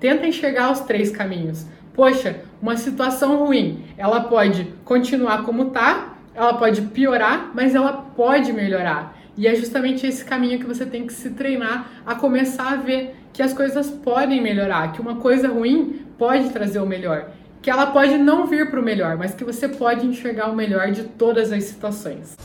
Tenta enxergar os três caminhos. Poxa, uma situação ruim, ela pode continuar como tá, ela pode piorar, mas ela pode melhorar. E é justamente esse caminho que você tem que se treinar a começar a ver que as coisas podem melhorar, que uma coisa ruim pode trazer o melhor, que ela pode não vir para o melhor, mas que você pode enxergar o melhor de todas as situações.